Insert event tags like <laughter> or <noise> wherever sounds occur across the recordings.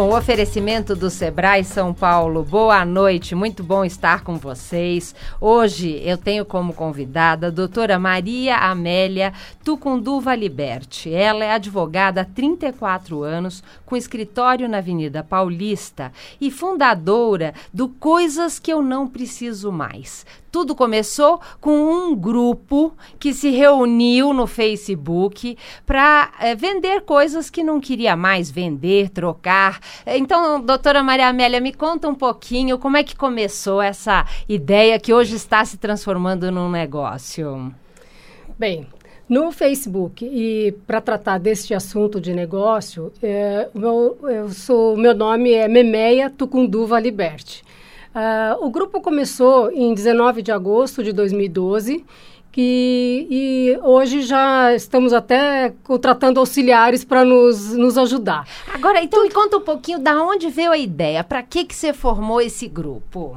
Com o oferecimento do Sebrae São Paulo, boa noite, muito bom estar com vocês. Hoje eu tenho como convidada a doutora Maria Amélia Tucunduva Liberti. Ela é advogada há 34 anos, com escritório na Avenida Paulista e fundadora do Coisas que Eu Não Preciso Mais. Tudo começou com um grupo que se reuniu no Facebook para é, vender coisas que não queria mais vender, trocar. Então, doutora Maria Amélia, me conta um pouquinho como é que começou essa ideia que hoje está se transformando num negócio. Bem, no Facebook, e para tratar deste assunto de negócio, é, meu, eu sou, meu nome é Memeia Tucunduva Liberte. Uh, o grupo começou em 19 de agosto de 2012 que, e hoje já estamos até contratando auxiliares para nos, nos ajudar. Agora, então me conta um pouquinho da onde veio a ideia, para que, que você formou esse grupo?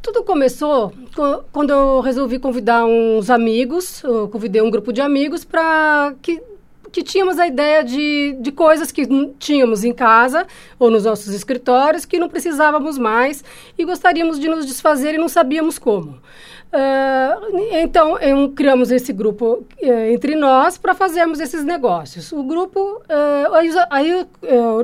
Tudo começou quando eu resolvi convidar uns amigos, eu convidei um grupo de amigos para que que tínhamos a ideia de, de coisas que tínhamos em casa ou nos nossos escritórios que não precisávamos mais e gostaríamos de nos desfazer e não sabíamos como. Uh, então, eu, criamos esse grupo uh, entre nós para fazermos esses negócios. O grupo, uh, aí, aí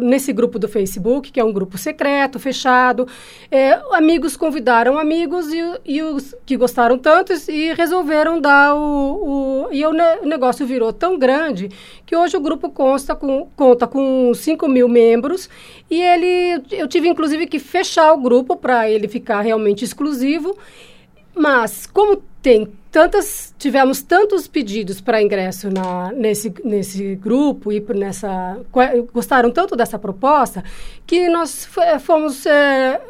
nesse grupo do Facebook, que é um grupo secreto, fechado, eh, amigos convidaram amigos e, e, os que gostaram tanto e resolveram dar o. o e o, ne, o, negócio virou tão grande que hoje o grupo consta com, conta com 5 mil membros e ele. Eu tive inclusive que fechar o grupo para ele ficar realmente exclusivo. Mas, como tem tantas, tivemos tantos pedidos para ingresso na, nesse, nesse grupo e nessa, gostaram tanto dessa proposta que nós fomos, é,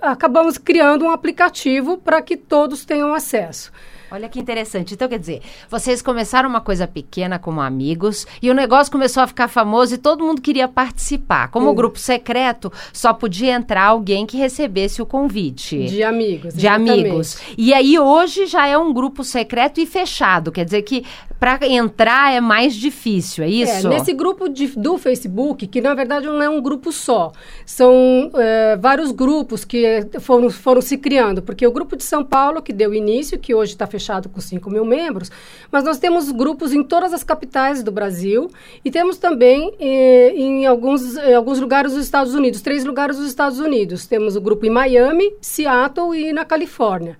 acabamos criando um aplicativo para que todos tenham acesso. Olha que interessante. Então, quer dizer, vocês começaram uma coisa pequena como amigos e o negócio começou a ficar famoso e todo mundo queria participar. Como o grupo secreto, só podia entrar alguém que recebesse o convite. De amigos. De exatamente. amigos. E aí, hoje já é um grupo secreto e fechado. Quer dizer que para entrar é mais difícil, é isso? É, nesse grupo de, do Facebook, que na verdade não é um grupo só, são é, vários grupos que foram, foram se criando, porque o grupo de São Paulo, que deu início, que hoje está fechado, fechado com 5 mil membros, mas nós temos grupos em todas as capitais do Brasil e temos também eh, em, alguns, alguns lugares dos Estados Unidos, três lugares dos Estados Unidos. Temos o grupo em Miami, Seattle e na Califórnia.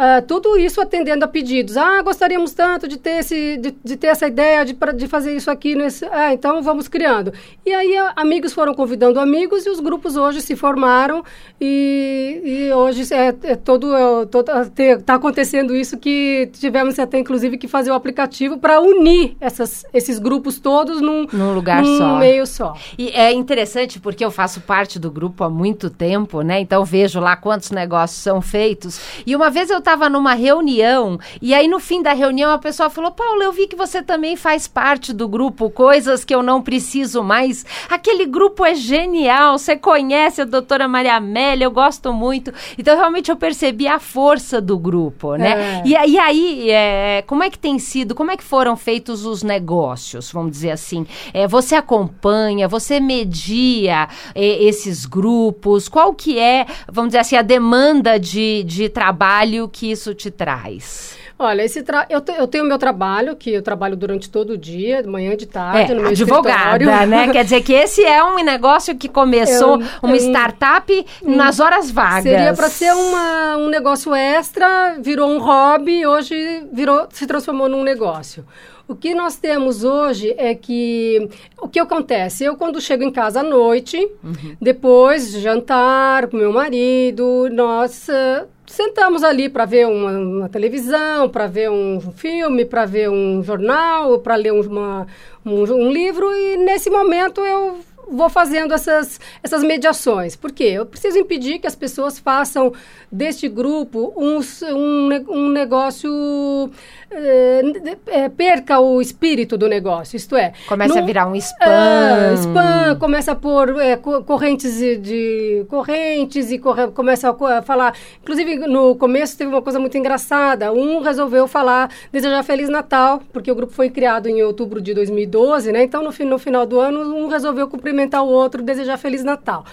Uh, tudo isso atendendo a pedidos. Ah, gostaríamos tanto de ter, esse, de, de ter essa ideia de, de fazer isso aqui. Nesse... Ah, então vamos criando. E aí a, amigos foram convidando amigos e os grupos hoje se formaram e, e hoje é, é todo está acontecendo isso que tivemos até inclusive que fazer o aplicativo para unir essas, esses grupos todos num, num lugar num só. meio só. E é interessante porque eu faço parte do grupo há muito tempo, né? Então vejo lá quantos negócios são feitos. E uma vez eu estava numa reunião e aí no fim da reunião a pessoa falou: Paulo, eu vi que você também faz parte do grupo Coisas que eu não preciso mais. Aquele grupo é genial. Você conhece a doutora Maria Amélia, eu gosto muito. Então realmente eu percebi a força do grupo, né? É. E, e, aí, é, como é que tem sido? Como é que foram feitos os negócios? Vamos dizer assim. É, você acompanha, você media é, esses grupos? Qual que é, vamos dizer assim, a demanda de, de trabalho que isso te traz? Olha, esse tra... eu, te, eu tenho meu trabalho, que eu trabalho durante todo o dia, de manhã, de tarde, é, no meu advogada, escritório. né? Quer dizer que esse é um negócio que começou, é uma startup um, nas horas vagas. Seria para ser uma, um negócio extra, virou um hobby, hoje virou, se transformou num negócio. O que nós temos hoje é que o que acontece? Eu quando chego em casa à noite, uhum. depois de jantar com meu marido, nós uh, sentamos ali para ver uma, uma televisão, para ver um filme, para ver um jornal, para ler uma, um, um livro e nesse momento eu vou fazendo essas, essas mediações. Por quê? Eu preciso impedir que as pessoas façam deste grupo um, um, um negócio. É, é, perca o espírito do negócio, isto é. Começa a virar um spam. É, spam, começa a pôr é, correntes de, de, correntes e corre, começa a falar. Inclusive, no começo teve uma coisa muito engraçada. Um resolveu falar, desejar Feliz Natal, porque o grupo foi criado em outubro de 2012, né? Então, no, no final do ano, um resolveu cumprimentar o outro, desejar Feliz Natal.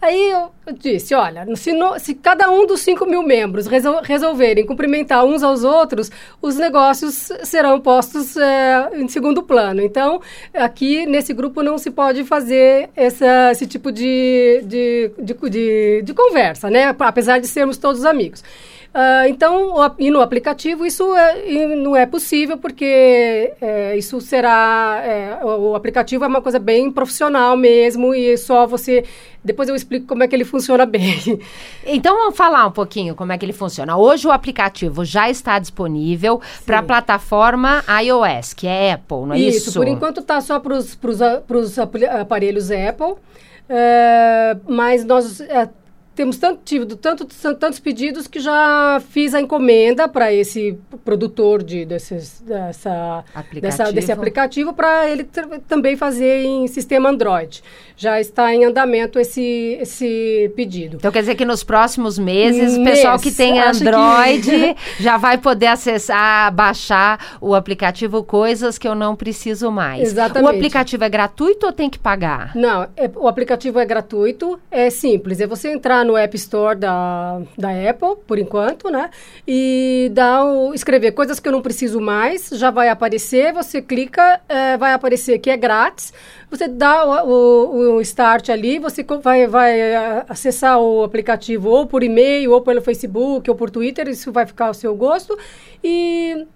Aí eu, eu disse: olha, se, no, se cada um dos 5 mil membros resol, resolverem cumprimentar uns aos outros, os negócios serão postos é, em segundo plano. Então, aqui nesse grupo não se pode fazer essa, esse tipo de, de, de, de, de conversa, né? Apesar de sermos todos amigos. Uh, então, e no aplicativo isso é, não é possível, porque é, isso será. É, o, o, aplicativo é uma coisa bem profissional mesmo, e só você. Depois eu explico como é que ele funciona <laughs> bem. Então, vamos falar um pouquinho como é que ele funciona. Hoje o aplicativo já está disponível para a plataforma iOS, que é Apple, não é isso? Isso, por enquanto está só para os aparelhos Apple. É, mas nós é, temos tanto, tido tanto, tantos pedidos que já fiz a encomenda para esse produtor de, desses, dessa, aplicativo. Dessa, desse aplicativo para ele também fazer em sistema Android. Já está em andamento esse, esse pedido. Então quer dizer que nos próximos meses, o pessoal que tem Android que... <laughs> já vai poder acessar, baixar o aplicativo Coisas que eu não preciso mais. Exatamente. O aplicativo é gratuito ou tem que pagar? Não, é, o aplicativo é gratuito, é simples. É você entrar no App Store da, da Apple, por enquanto, né? E dá o, escrever coisas que eu não preciso mais, já vai aparecer, você clica, é, vai aparecer que é grátis, você dá o, o, o, start ali, você vai, vai é, acessar o aplicativo ou por e-mail, ou pelo Facebook, ou por Twitter, isso vai ficar ao seu gosto, e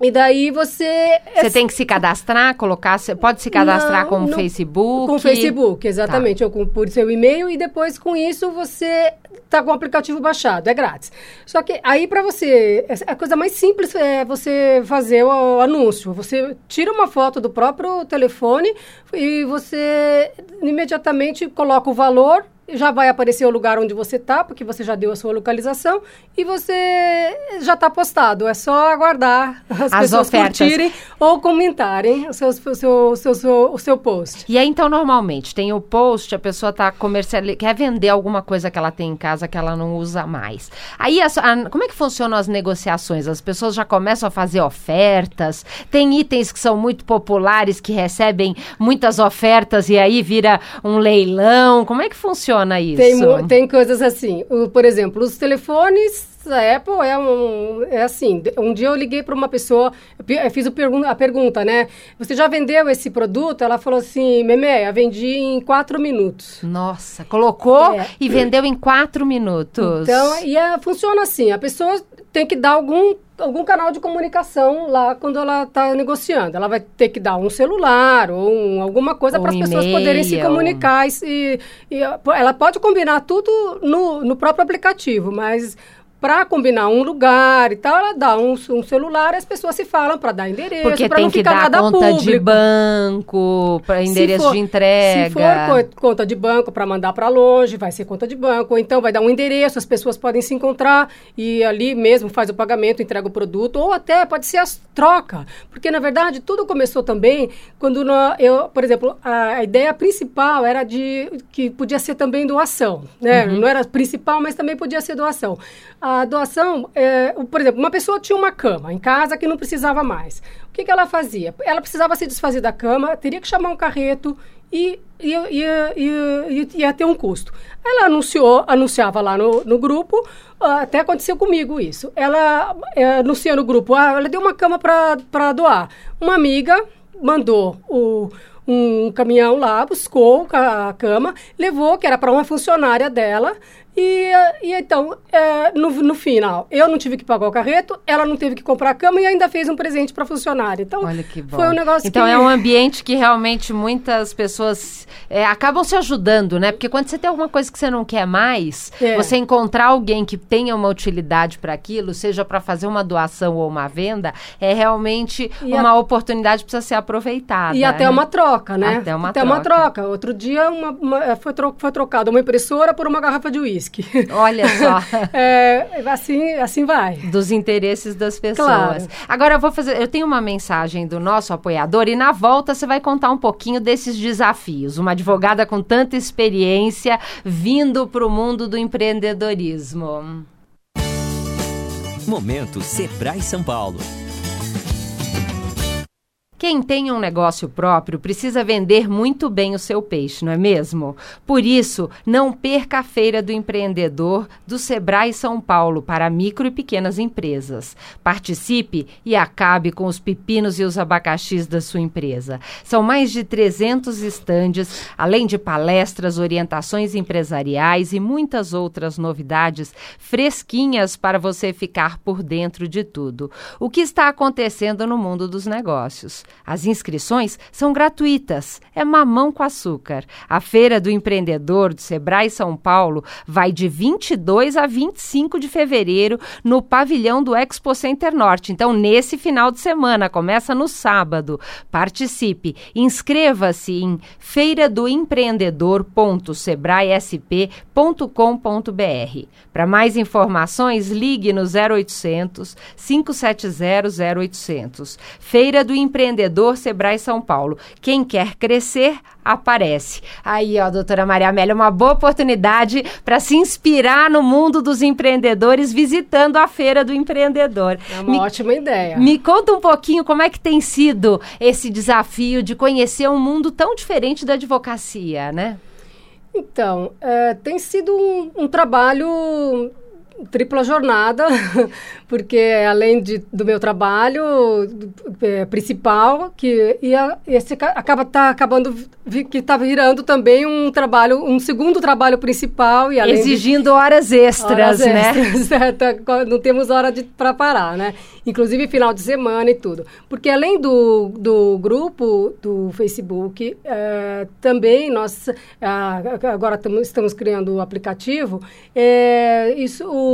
e daí você. Você tem que se cadastrar, colocar. Pode se cadastrar não, com o Facebook? Com o Facebook, exatamente. Tá. Ou por seu e-mail, e depois com isso você tá com o aplicativo baixado, é grátis. Só que aí para você. A coisa mais simples é você fazer o, o anúncio. Você tira uma foto do próprio telefone e você imediatamente coloca o valor já vai aparecer o lugar onde você está, porque você já deu a sua localização e você já está postado. É só aguardar as, as pessoas ofertas. curtirem ou comentarem o seu, o, seu, o, seu, o seu post. E aí, então, normalmente, tem o post, a pessoa tá comercial, quer vender alguma coisa que ela tem em casa que ela não usa mais. Aí, a, a, como é que funcionam as negociações? As pessoas já começam a fazer ofertas, tem itens que são muito populares, que recebem muitas ofertas e aí vira um leilão. Como é que funciona? Funciona isso? Tem, tem coisas assim. Por exemplo, os telefones da Apple é, um, é assim. Um dia eu liguei para uma pessoa, fiz a pergunta, né? Você já vendeu esse produto? Ela falou assim, Memeia, vendi em quatro minutos. Nossa, colocou é. e vendeu em quatro minutos. Então, e é, funciona assim. A pessoa tem que dar algum algum canal de comunicação lá quando ela está negociando. Ela vai ter que dar um celular ou um, alguma coisa para as pessoas poderem se comunicar. E, e, ela pode combinar tudo no, no próprio aplicativo, mas para combinar um lugar e tal, ela dá um, um celular e as pessoas se falam para dar endereço, Porque tem que dar conta público. de banco, para endereço for, de entrega. Se for conta de banco para mandar para longe, vai ser conta de banco, ou então vai dar um endereço, as pessoas podem se encontrar e ali mesmo faz o pagamento, entrega o produto, ou até pode ser a troca, porque na verdade tudo começou também quando eu, por exemplo, a, a, ideia principal era de que podia ser também doação, né? Uhum. Não era principal, mas também podia ser doação a doação, é, por exemplo, uma pessoa tinha uma cama em casa que não precisava mais. O que, que ela fazia? Ela precisava se desfazer da cama, teria que chamar um carreto e ia, ia, ia, ia ter um custo. Ela anunciou, anunciava lá no, no grupo, até aconteceu comigo isso. Ela é, anuncia no grupo, ah, ela deu uma cama para doar. Uma amiga mandou o um caminhão lá, buscou a cama, levou, que era para uma funcionária dela, E, e então, é, no, no final, eu não tive que pagar o carreto, ela não teve que comprar a cama e ainda fez um presente para funcionário. Então, Olha que bom. foi um negócio Então que... é um ambiente que realmente muitas pessoas é, acabam se ajudando, né? Porque quando você tem alguma coisa que você não quer mais, É. você encontrar alguém que tenha uma utilidade para aquilo, seja para fazer uma doação ou uma venda, é realmente E uma oportunidade que precisa ser aproveitada. E até né? uma troca, né? Até uma uma troca. troca. Outro dia uma, uma- é, foi, tro foi trocada uma impressora por uma garrafa de uísque. Olha só. <laughs> É, assim, assim vai. dos interesses das pessoas. Claro. Agora eu vou fazer, eu tenho uma mensagem do nosso apoiador e na volta você vai contar um pouquinho desses desafios. Uma advogada com tanta experiência vindo para o mundo do empreendedorismo. Momento Sebrae São Paulo. Quem tem um negócio próprio precisa vender muito bem o seu peixe, não é mesmo? Por isso, não perca a Feira do Empreendedor do Sebrae São Paulo para micro e pequenas empresas. Participe e acabe com os pepinos e os abacaxis da sua empresa. São mais de 300 estandes, além de palestras, orientações empresariais e muitas outras novidades fresquinhas para você ficar por dentro de tudo. O que está acontecendo no mundo dos negócios? As inscrições são gratuitas. É mamão com açúcar. A Feira do Empreendedor do Sebrae São Paulo vai de 22 a 25 de fevereiro no pavilhão do Expo Center Norte. Então, nesse final de semana, começa no sábado. Participe. Inscreva-se em feiradoempreendedor.sebraesp.com.br. Para mais informações, ligue no 0800 570 0800. Feira do Empreendedor Sebrae São Paulo. Quem quer crescer, aparece. Aí, ó, doutora Maria Amélia, uma boa oportunidade para se inspirar no mundo dos empreendedores visitando a Feira do Empreendedor. É uma Me- ótima ideia. me conta um pouquinho como é que tem sido esse desafio de conhecer um mundo tão diferente da advocacia, né? Então, é, tem sido um, um trabalho tripla jornada, <laughs> porque além de, do meu trabalho é, principal, que ia, esse ca- acaba tá acabando que está virando também um trabalho, um segundo trabalho principal e além de- Exigindo horas extras, Horas né? extras, <laughs> é, tá, co- não temos hora para parar, né? Inclusive final de semana e tudo. Porque além do, do grupo do Facebook, é, também nós ah, agora tamo- estamos criando o aplicativo. é, isso o-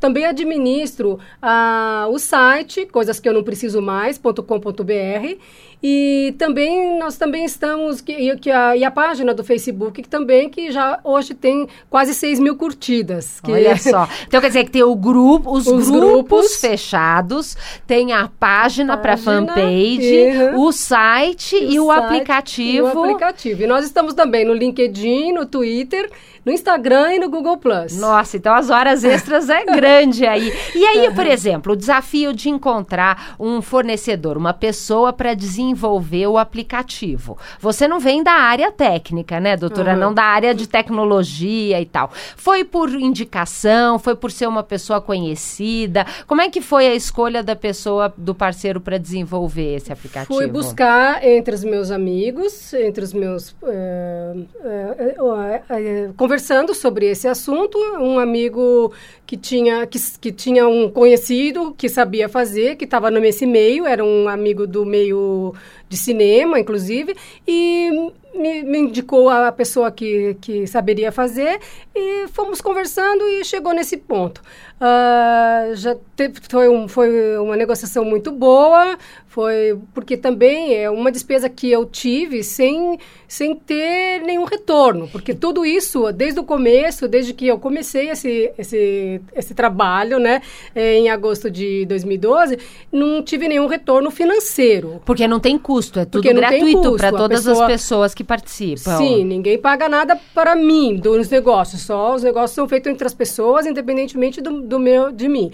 também administro ah, o site, coisas que eu não preciso mais, .com.br. E também nós também estamos que, e, que a, e a página do Facebook que também que já hoje tem quase 6 mil curtidas. Que Olha <laughs> só. Então quer dizer que tem o grupo, os, Os grupos, grupos. fechados, tem a página para fanpage, uhum. o site e o, site aplicativo. E o aplicativo. E nós estamos também no LinkedIn, no Twitter, no Instagram e no Google Plus. Nossa, então as horas extras é grande aí. E aí, <laughs> por exemplo, o desafio de encontrar um fornecedor, uma pessoa para desenvolver o aplicativo. Você não vem da área técnica, né, doutora? Uhum. Não da área de tecnologia e tal. Foi por indicação, foi por ser uma pessoa conhecida. Como é que foi a escolha da pessoa, do parceiro para desenvolver esse aplicativo? Fui buscar entre os meus amigos, entre os meus. eh, eh, eh, conversando sobre esse assunto, um amigo que tinha, que, que tinha um conhecido que sabia fazer, que estava nesse meio, era um amigo do meio de cinema, inclusive, e me, me indicou a pessoa que, que saberia fazer, e fomos conversando e chegou nesse ponto. Ah, já teve, foi, um, foi uma negociação muito boa, foi porque também é uma despesa que eu tive sem, sem ter nenhum retorno, porque tudo isso, desde o começo, desde que eu comecei esse, esse, esse trabalho, né, em agosto de 2012, não tive nenhum retorno financeiro. Porque não tem custo, é tudo gratuito para todas as pessoa- pessoas que participam. Sim, ninguém paga nada para mim dos negócios, só os negócios são feitos entre as pessoas, independentemente do, do meu, de mim.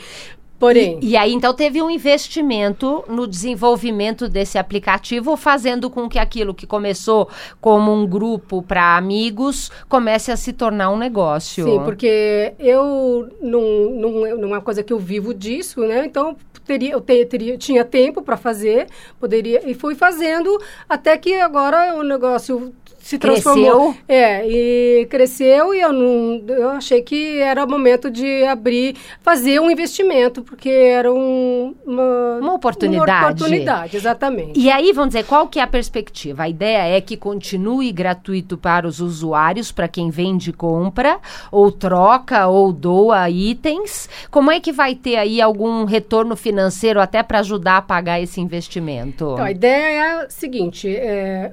Porém, E aí, então, teve um investimento no desenvolvimento desse aplicativo, fazendo com que aquilo que começou como um grupo para amigos comece a se tornar um negócio. Sim, porque eu não, não, é- não é uma coisa que eu vivo disso, né? Então teria, eu te- teria, tinha tempo para fazer, poderia e fui fazendo até que agora o negócio se transformou. Cresceu. É, e cresceu e eu não eu achei que era o momento de abrir, fazer um investimento, porque era um, uma, uma oportunidade. Uma oportunidade, exatamente. E aí, vamos dizer, qual que é a perspectiva? A ideia é que continue gratuito para os usuários, para quem vende e compra, ou troca, ou doa itens. Como é que vai ter aí algum retorno financeiro até para ajudar a pagar esse investimento? Então, a ideia é a seguinte, é,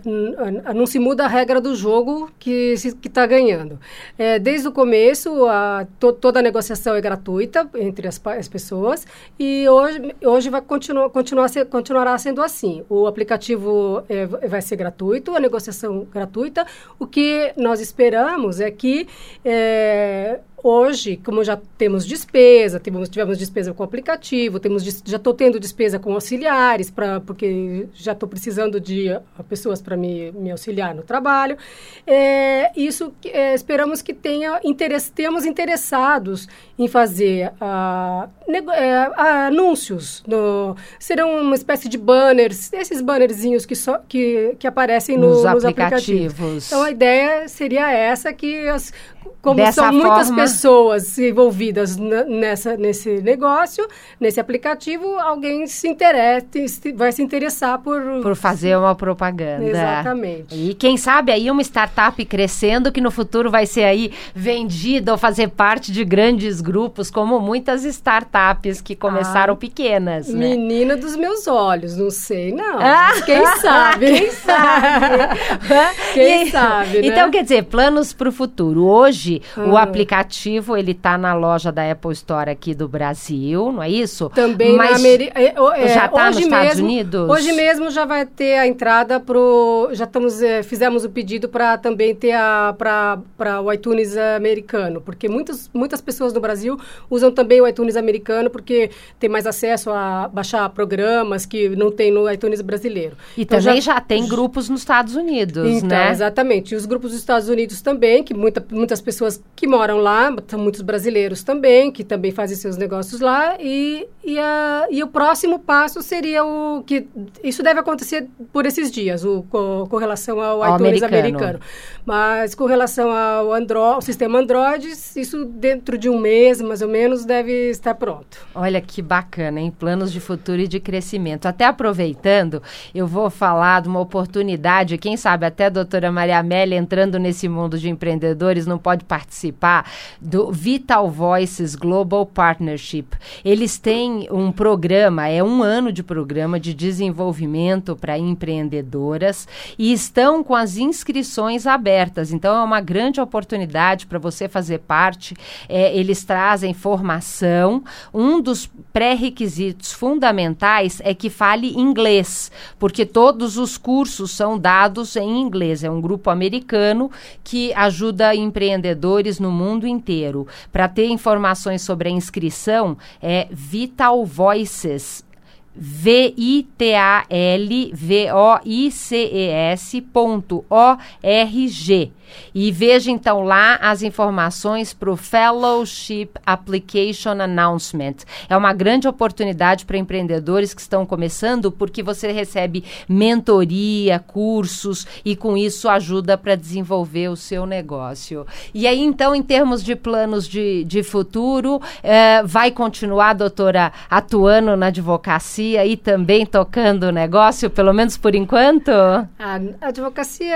não se muda a regra do jogo que está ganhando. É, desde o começo, a, to, toda a negociação é gratuita entre as, as pessoas e hoje, hoje vai continuar, continuar ser, continuará sendo assim. O aplicativo é, vai ser gratuito, a negociação gratuita. O que nós esperamos é que é, Hoje, como já temos despesa, tivemos, tivemos despesa com aplicativo, temos, já estou tendo despesa com auxiliares, pra, porque já estou precisando de uh, pessoas para me, me auxiliar no trabalho. É, isso é, esperamos que tenha interesse, temos interessados em fazer uh, é, anúncios. No, serão uma espécie de banners, esses bannerzinhos que, só, que, que aparecem no, nos, nos aplicativos. aplicativos. Então, a ideia seria essa, que as como Dessa são muitas forma... pessoas envolvidas nessa, nesse negócio, nesse aplicativo, alguém se interessa, vai se interessar por... Por fazer uma propaganda. Exatamente. E quem sabe aí uma startup crescendo que no futuro vai ser aí vendida ou fazer parte de grandes grupos, como muitas startups que começaram ah, pequenas. Né? Menina dos meus olhos, não sei não. Ah, quem sabe? <laughs> quem sabe? <laughs> quem e, sabe, né? Então, quer dizer, planos para o futuro. Hoje, Hoje, hum. o aplicativo, ele está na loja da Apple Store aqui do Brasil, não é isso? Também Mas na. É, é, já está nos Estados mesmo, Unidos? Hoje mesmo já vai ter a entrada pro... Já estamos, é, fizemos o pedido para também ter a... para o iTunes americano, porque muitas, muitas pessoas no Brasil usam também o iTunes americano, porque tem mais acesso a baixar programas que não tem no iTunes brasileiro. E então, também já, já tem grupos nos Estados Unidos, então, né? Exatamente. E os grupos dos Estados Unidos também, que muita, muitas pessoas pessoas que moram lá, são muitos brasileiros também, que também fazem seus negócios lá, e, e, a, e o próximo passo seria o que. Isso deve acontecer por esses dias, o, com, com relação ao, ao iTunes americano. americano. Mas com relação ao, Android, ao sistema Android, isso dentro de um mês, mais ou menos, deve estar pronto. Olha que bacana, em planos de futuro e de crescimento. Até aproveitando, eu vou falar de uma oportunidade, quem sabe até a doutora Maria Amélia entrando nesse mundo de empreendedores não pode participar do Vital Voices Global Partnership. Eles têm um programa, é um ano de programa de desenvolvimento para empreendedoras e estão com as inscrições abertas. Então é uma grande oportunidade para você fazer parte. É, eles trazem formação. Um dos pré-requisitos fundamentais é que fale inglês, porque todos os cursos são dados em inglês. É um grupo americano que ajuda empreendedores no mundo inteiro. Para ter informações sobre a inscrição, é Vital Voices. V-I-T-A-L-V-O-I-C-E-S ponto O-R-G. E veja então lá as informações para o Fellowship Application Announcement. É uma grande oportunidade para empreendedores que estão começando, porque você recebe mentoria, cursos e com isso ajuda para desenvolver o seu negócio. E aí, então, em termos de planos de, de futuro, eh, vai continuar, doutora, atuando na advocacia e também tocando o negócio, pelo menos por enquanto? A advocacia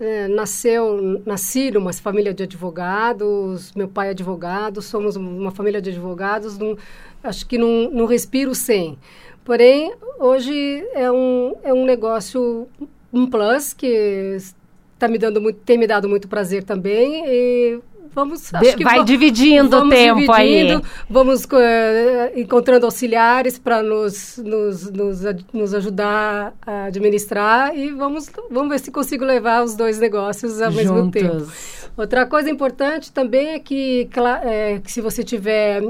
é, nasceu nasci numa família de advogados, meu pai é advogado, somos uma família de advogados, acho que num, num respiro sem. Porém, hoje é um, é um negócio, um plus, que está me dando muito, tem me dado muito prazer também e vamos De, vai dividindo o tempo dividindo, aí vamos uh, encontrando auxiliares para nos, nos, nos, nos, ajudar a administrar e vamos vamos ver se consigo levar os dois negócios ao Juntos. mesmo tempo outra coisa importante também é que, é, que se você tiver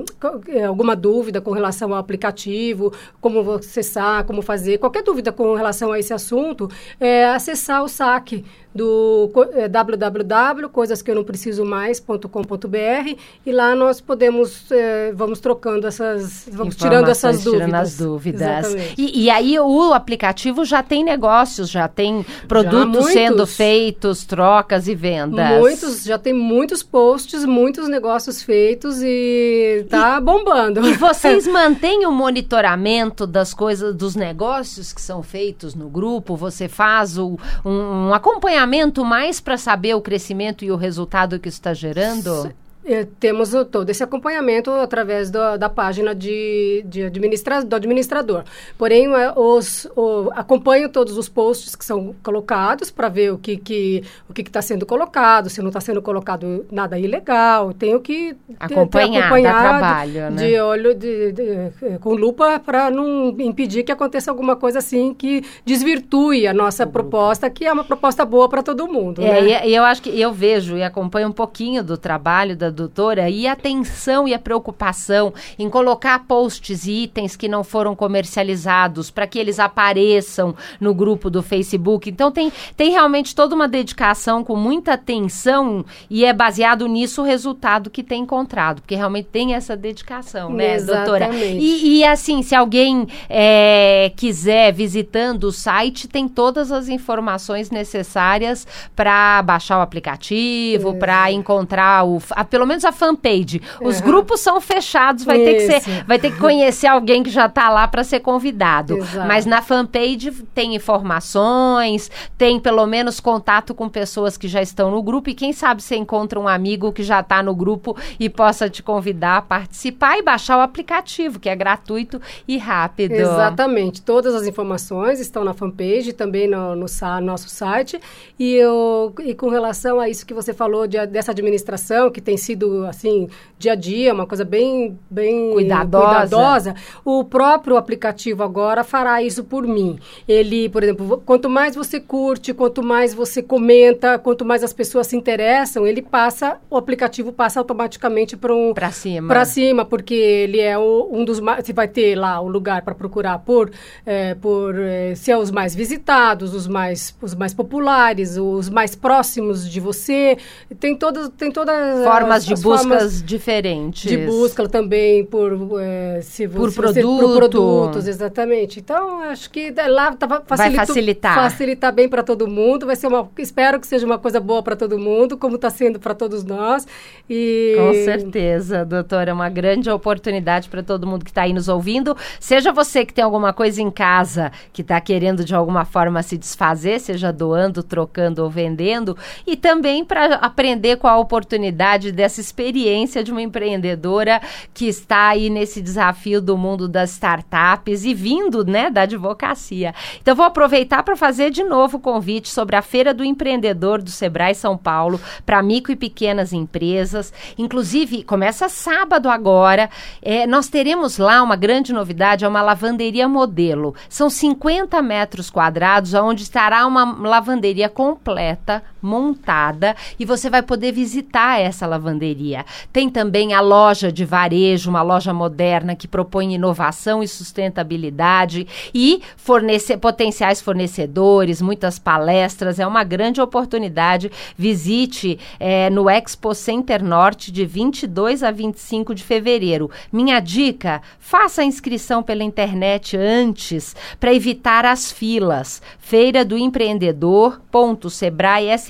é, alguma dúvida com relação ao aplicativo como acessar como fazer qualquer dúvida com relação a esse assunto é acessar o saque do é, www coisas que eu não preciso mais sebrae.com.br e lá nós podemos, eh, vamos trocando essas, vamos tirando essas dúvidas. Tirando as dúvidas. E, e, aí o aplicativo já tem negócios, já tem produtos já, sendo feitos, trocas e vendas. Muitos, já tem muitos posts, muitos negócios feitos e tá e, bombando. E vocês <laughs> mantêm o monitoramento das coisas, dos negócios que são feitos no grupo? Você faz o, um, um acompanhamento mais para saber o crescimento e o resultado que isso está gerando? É, temos todo esse acompanhamento através do, da página de, de administra, do administrador. Porém, é, os, o, acompanho todos os posts que são colocados para ver o que que o que está sendo colocado, se não está sendo colocado nada ilegal. Tenho que acompanhar, acompanhar trabalho, de, né? de olho de, de, com lupa para não impedir que aconteça alguma coisa assim que desvirtue a nossa proposta, que é uma proposta boa para todo mundo. É, né? e eu acho que eu vejo e acompanho um pouquinho do trabalho da doutora e a atenção e a preocupação em colocar posts e itens que não foram comercializados para que eles apareçam no grupo do Facebook. Então tem, tem realmente toda uma dedicação com muita atenção e é baseado nisso o resultado que tem encontrado, porque realmente tem essa dedicação, né, Exatamente. doutora? E, e assim, se alguém é, quiser visitando o site, tem todas as informações necessárias para baixar o aplicativo, é. para encontrar o, a, pelo menos a fanpage. Os uhum. grupos são fechados, vai ter que ser, vai ter que conhecer alguém que já está lá para ser convidado. Exato. Mas na fanpage tem informações, tem pelo menos contato com pessoas que já estão no grupo e quem sabe você encontra um amigo que já está no grupo e possa te convidar a participar e baixar o aplicativo, que é gratuito e rápido. Exatamente. Todas as informações estão na fanpage, também no, no nosso site. E, eu, e com relação a isso que você falou de, dessa administração, que tem sido sido assim dia a dia, uma coisa bem bem cuidadosa. cuidadosa. O próprio aplicativo agora fará isso por mim. Ele, por exemplo, quanto mais você curte, quanto mais você comenta, quanto mais as pessoas se interessam, ele passa, o aplicativo passa automaticamente para um para cima. Para cima, porque ele é o, um dos mais, você vai ter lá o lugar para procurar por é, por é, se é os mais visitados, os mais os mais populares, os mais próximos de você. Tem todas tem todas formas formas de buscas diferentes. De busca também por é, se por, se produto. Você, por produtos, exatamente. Então, acho que lá tá, vai facilitar. Facilitar bem para todo mundo. Vai ser uma. Espero que seja uma coisa boa para todo mundo, como está sendo para todos nós. E... Com certeza, doutora. É uma grande oportunidade para todo mundo que está aí nos ouvindo. Seja você que tem alguma coisa em casa que está querendo de alguma forma se desfazer, seja doando, trocando ou vendendo, e também para aprender com a oportunidade dessa experiência de uma empreendedora que está aí nesse desafio do mundo das startups e vindo, né, da advocacia. Então vou aproveitar para fazer de novo o convite sobre a Feira do Empreendedor do Sebrae São Paulo para micro e pequenas empresas. Inclusive, começa sábado agora. É, nós teremos lá uma grande novidade, é uma lavanderia modelo. São 50 metros quadrados, onde estará uma lavanderia completa, montada, e você vai poder visitar essa lavanderia. Tem também a loja de varejo, uma loja moderna que propõe inovação e sustentabilidade e fornece, potenciais fornecedores, muitas palestras. É uma grande oportunidade. Visite é, no Expo Center Norte de 22 a 25 de fevereiro. Minha dica: faça a inscrição pela internet antes para evitar as filas. Feira do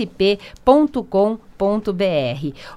empreendedor.sebraesp.com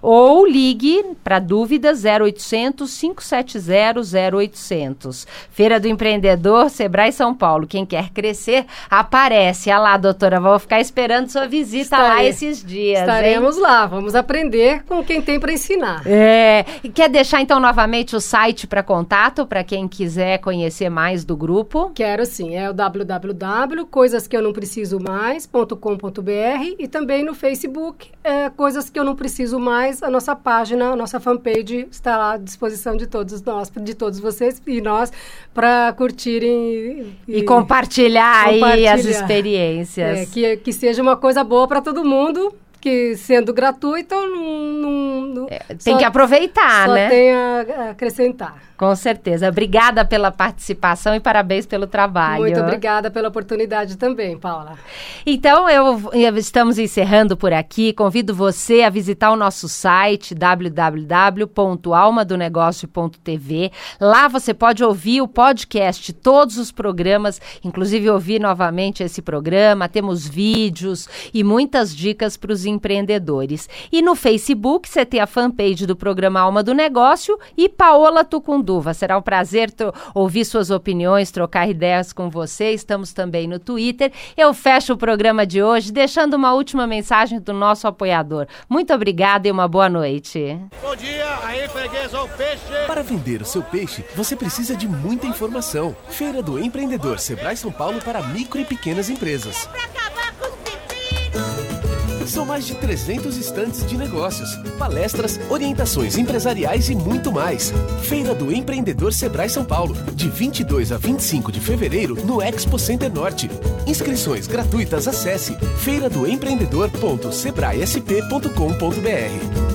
ou ligue para dúvidas 0800 570 0800. Feira do Empreendedor, Sebrae São Paulo. Quem quer crescer, aparece. Ah lá, doutora, vou ficar esperando sua visita Estarei. lá esses dias. Estaremos hein? lá, vamos aprender com quem tem para ensinar. É. E quer deixar então novamente o site para contato para quem quiser conhecer mais do grupo? Quero sim, é o www.coisasqueunompreciso.mais.com.br e também no Facebook, é, Coisas coisas que eu não preciso mais, a nossa página, a nossa fanpage está lá à disposição de todos nós, de todos vocês e nós, para curtirem e, e compartilhar, compartilhar, aí as experiências. É, que, que seja uma coisa boa para todo mundo, que sendo gratuito não, não, no, é, tem só, que aproveitar, só né? Tem a acrescentar. Com certeza. Obrigada pela participação e parabéns pelo trabalho. Muito obrigada pela oportunidade também, Paula. Então, eu, estamos encerrando por aqui. Convido você a visitar o nosso site www.almadonegócio.tv. Lá você pode ouvir o podcast, todos os programas, inclusive ouvir novamente esse programa. Temos vídeos e muitas dicas para os empreendedores. E no Facebook você tem a fanpage do programa Alma do Negócio e Paola Tucundu Será um prazer ouvir suas opiniões, trocar ideias com você. Estamos também no Twitter. Eu fecho o programa de hoje deixando uma última mensagem do nosso apoiador. Muito obrigada e uma boa noite. Bom dia, aí freguês, o peixe. Para vender o seu peixe, você precisa de muita informação. Feira do Empreendedor Sebrae São Paulo para micro e pequenas empresas. São mais de 300 estantes de negócios, palestras, orientações empresariais e muito mais. Feira do Empreendedor Sebrae São Paulo, de 22 a 25 de fevereiro no Expo Center Norte. Inscrições gratuitas acesse feiradoempreendedor.sebraesp.com.br.